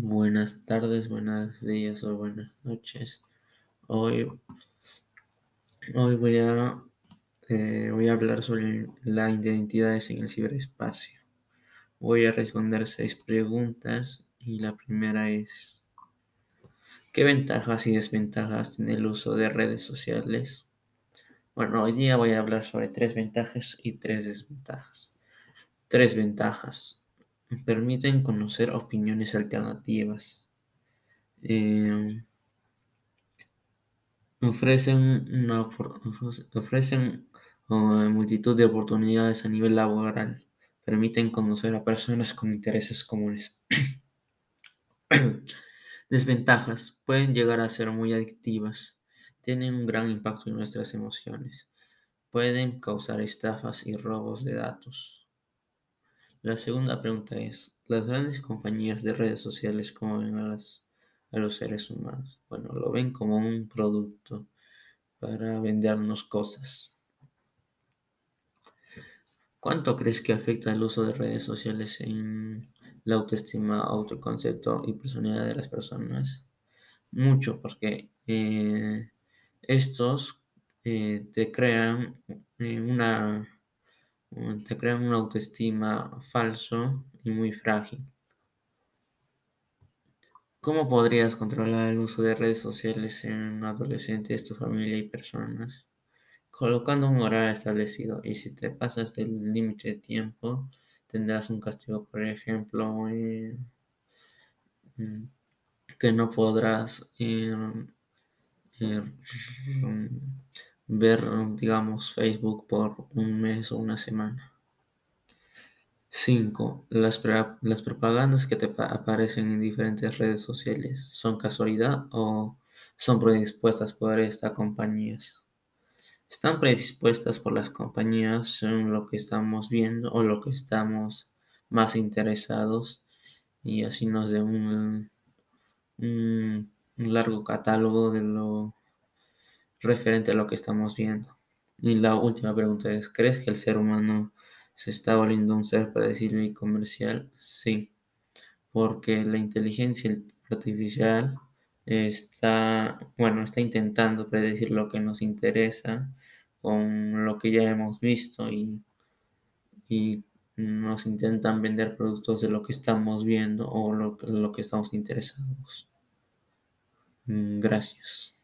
Buenas tardes, buenos días o buenas noches. Hoy, hoy voy, a, eh, voy a hablar sobre las identidades en el ciberespacio. Voy a responder seis preguntas y la primera es, ¿qué ventajas y desventajas tiene el uso de redes sociales? Bueno, hoy día voy a hablar sobre tres ventajas y tres desventajas. Tres ventajas. Permiten conocer opiniones alternativas eh, ofrecen, una, ofrecen multitud de oportunidades a nivel laboral, permiten conocer a personas con intereses comunes. Desventajas. Pueden llegar a ser muy adictivas. Tienen un gran impacto en nuestras emociones. Pueden causar estafas y robos de datos. La segunda pregunta es, ¿las grandes compañías de redes sociales cómo ven a a los seres humanos. Bueno, lo ven como un producto para vendernos cosas. ¿Cuánto crees que afecta el uso de redes sociales en la autoestima, autoconcepto y personalidad de las personas? Mucho, porque eh, estos eh, te crean eh, una te crean una autoestima falso y muy frágil. ¿Cómo podrías controlar el uso de redes sociales en adolescentes, tu familia y personas? Colocando un horario establecido y si te pasas del límite de tiempo, tendrás un castigo, por ejemplo, eh, mm, que no podrás eh, eh, ver, digamos, Facebook por un mes o una semana. 5. Las, las propagandas que te aparecen en diferentes redes sociales son casualidad o son predispuestas por estas compañías. Están predispuestas por las compañías según lo que estamos viendo o lo que estamos más interesados y así nos da un, un largo catálogo de lo referente a lo que estamos viendo. Y la última pregunta es, ¿crees que el ser humano se está volviendo un ser predecible y comercial? Sí, porque la inteligencia artificial está, bueno, está intentando predecir lo que nos interesa con lo que ya hemos visto y, y nos intentan vender productos de lo que estamos viendo o lo, lo que estamos interesados. Mm, gracias.